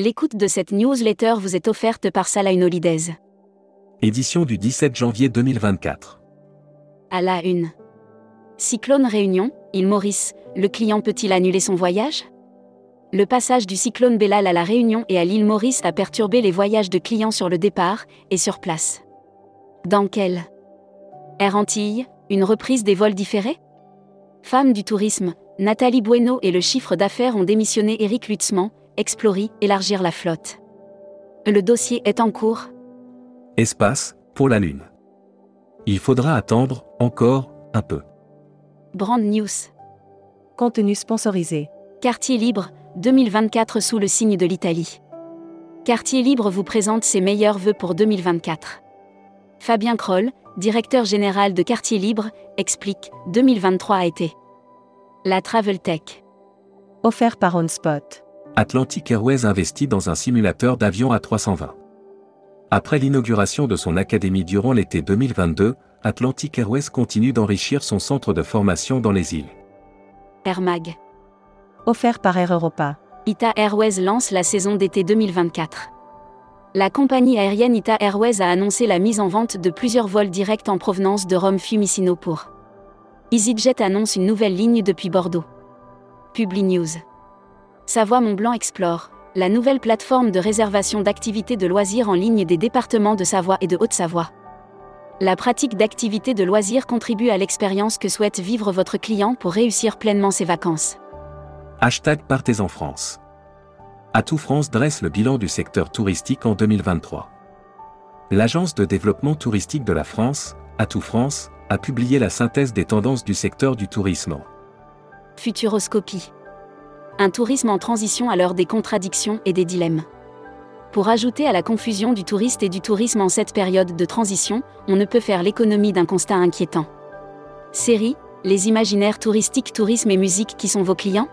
L'écoute de cette newsletter vous est offerte par Salah Holidays. Édition du 17 janvier 2024. À la une. Cyclone Réunion, île Maurice, le client peut-il annuler son voyage? Le passage du cyclone Bellal à la Réunion et à l'île Maurice a perturbé les voyages de clients sur le départ et sur place. Dans quel Air Antilles, une reprise des vols différés? Femme du tourisme, Nathalie Bueno et le chiffre d'affaires ont démissionné Éric Lutzman, Explorer, élargir la flotte. Le dossier est en cours. Espace, pour la Lune. Il faudra attendre, encore, un peu. Brand News. Contenu sponsorisé. Quartier Libre, 2024 sous le signe de l'Italie. Quartier Libre vous présente ses meilleurs vœux pour 2024. Fabien Kroll, directeur général de Quartier Libre, explique 2023 a été la Travel Tech. Offert par OnSpot. Atlantic Airways investit dans un simulateur d'avion A320. Après l'inauguration de son académie durant l'été 2022, Atlantic Airways continue d'enrichir son centre de formation dans les îles. Air Mag. Offert par Air Europa. Ita Airways lance la saison d'été 2024. La compagnie aérienne Ita Airways a annoncé la mise en vente de plusieurs vols directs en provenance de Rome Fiumicino pour. EasyJet annonce une nouvelle ligne depuis Bordeaux. Publi News. Savoie Mont-Blanc Explore, la nouvelle plateforme de réservation d'activités de loisirs en ligne des départements de Savoie et de Haute-Savoie. La pratique d'activités de loisirs contribue à l'expérience que souhaite vivre votre client pour réussir pleinement ses vacances. Hashtag Partez en France. Atout France dresse le bilan du secteur touristique en 2023. L'Agence de développement touristique de la France, Atout France, a publié la synthèse des tendances du secteur du tourisme. Futuroscopie un tourisme en transition à l'heure des contradictions et des dilemmes. Pour ajouter à la confusion du touriste et du tourisme en cette période de transition, on ne peut faire l'économie d'un constat inquiétant. Série, les imaginaires touristiques, tourisme et musique qui sont vos clients?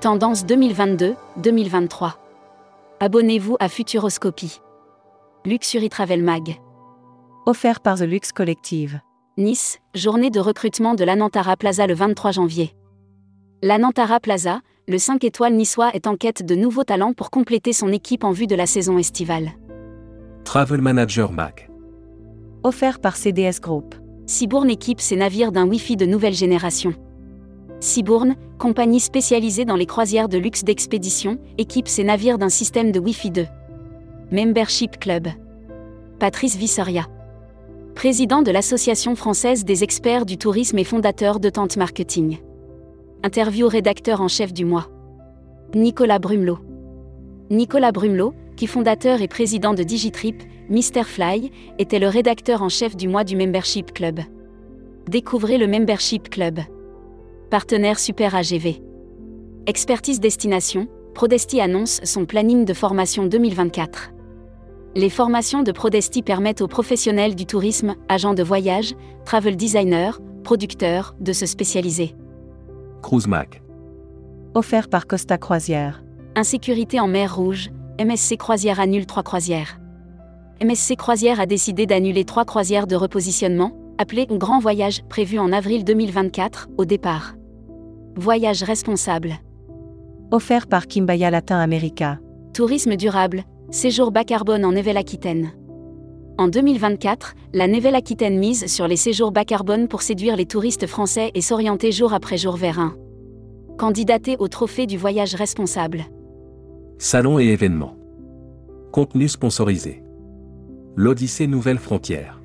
Tendance 2022-2023. Abonnez-vous à Futuroscopie. Luxury Travel Mag. Offert par The Luxe Collective. Nice, journée de recrutement de l'Anantara Plaza le 23 janvier. L'Anantara Plaza, le 5 étoiles niçois est en quête de nouveaux talents pour compléter son équipe en vue de la saison estivale. Travel Manager Mac. Offert par CDS Group. Cibourne équipe ses navires d'un Wi-Fi de nouvelle génération. Cibourne, compagnie spécialisée dans les croisières de luxe d'expédition, équipe ses navires d'un système de Wi-Fi 2. Membership Club. Patrice Vissoria. Président de l'Association française des experts du tourisme et fondateur de Tente Marketing. Interview rédacteur en chef du mois. Nicolas Brumelot. Nicolas Brumelot, qui fondateur et président de Digitrip, Fly, était le rédacteur en chef du mois du Membership Club. Découvrez le Membership Club. Partenaire Super AGV. Expertise Destination, Prodesti annonce son planning de formation 2024. Les formations de Prodesti permettent aux professionnels du tourisme, agents de voyage, travel designers, producteurs, de se spécialiser. Cruise Mac. Offert par Costa Croisière. Insécurité en mer Rouge, MSC Croisière annule trois croisières. MSC Croisière a décidé d'annuler trois croisières de repositionnement, appelées Grand Voyage, prévues en avril 2024, au départ. Voyage responsable. Offert par Kimbaya Latin America. Tourisme durable, séjour bas carbone en Nouvelle-Aquitaine. En 2024, la Nouvelle-Aquitaine mise sur les séjours bas carbone pour séduire les touristes français et s'orienter jour après jour vers un. Candidaté au trophée du voyage responsable. Salon et événements. Contenu sponsorisé. L'Odyssée Nouvelle Frontière.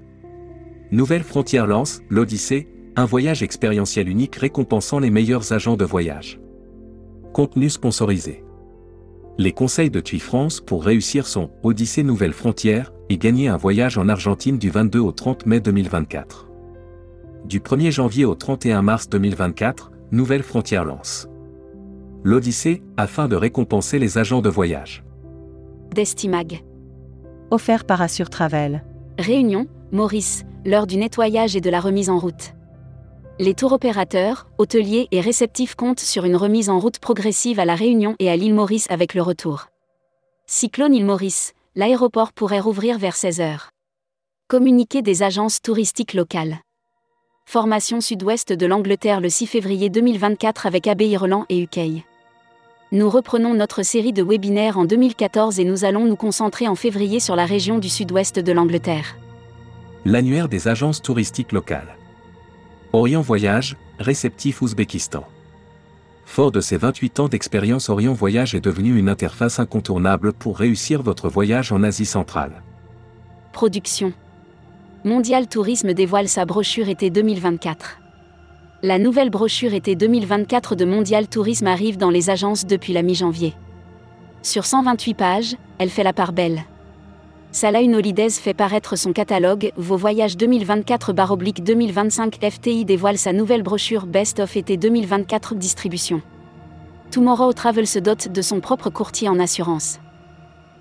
Nouvelle Frontière lance l'Odyssée, un voyage expérientiel unique récompensant les meilleurs agents de voyage. Contenu sponsorisé. Les conseils de TUI France pour réussir son Odyssée Nouvelle Frontière et gagner un voyage en Argentine du 22 au 30 mai 2024. Du 1er janvier au 31 mars 2024, Nouvelle Frontière lance. L'Odyssée, afin de récompenser les agents de voyage. Destimag. Offert par Assure Travel. Réunion, Maurice, l'heure du nettoyage et de la remise en route. Les tours opérateurs, hôteliers et réceptifs comptent sur une remise en route progressive à la Réunion et à l'île Maurice avec le retour. Cyclone île Maurice, l'aéroport pourrait rouvrir vers 16 heures. Communiqué des agences touristiques locales. Formation sud-ouest de l'Angleterre le 6 février 2024 avec Abbé Irland et UK. Nous reprenons notre série de webinaires en 2014 et nous allons nous concentrer en février sur la région du sud-ouest de l'Angleterre. L'annuaire des agences touristiques locales. Orient Voyage, réceptif Ouzbékistan. Fort de ses 28 ans d'expérience, Orient Voyage est devenu une interface incontournable pour réussir votre voyage en Asie centrale. Production. Mondial Tourisme dévoile sa brochure été 2024. La nouvelle brochure été 2024 de Mondial Tourisme arrive dans les agences depuis la mi-janvier. Sur 128 pages, elle fait la part belle. Salah Holidays fait paraître son catalogue Vos voyages 2024-2025 FTI dévoile sa nouvelle brochure Best of été 2024 distribution. Tomorrow Travel se dote de son propre courtier en assurance.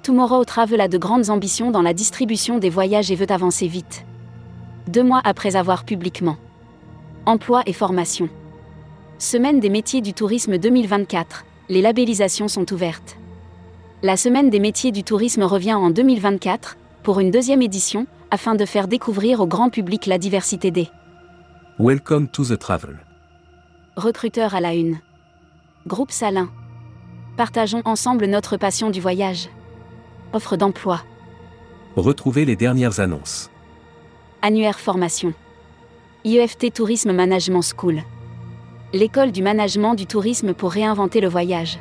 Tomorrow Travel a de grandes ambitions dans la distribution des voyages et veut avancer vite. Deux mois après avoir publiquement Emploi et formation. Semaine des métiers du tourisme 2024. Les labellisations sont ouvertes. La Semaine des métiers du tourisme revient en 2024, pour une deuxième édition, afin de faire découvrir au grand public la diversité des Welcome to the travel. recruteurs à la une. Groupe Salin. Partageons ensemble notre passion du voyage. Offre d'emploi. Retrouvez les dernières annonces. Annuaire formation. IEFT Tourisme Management School. L'école du management du tourisme pour réinventer le voyage.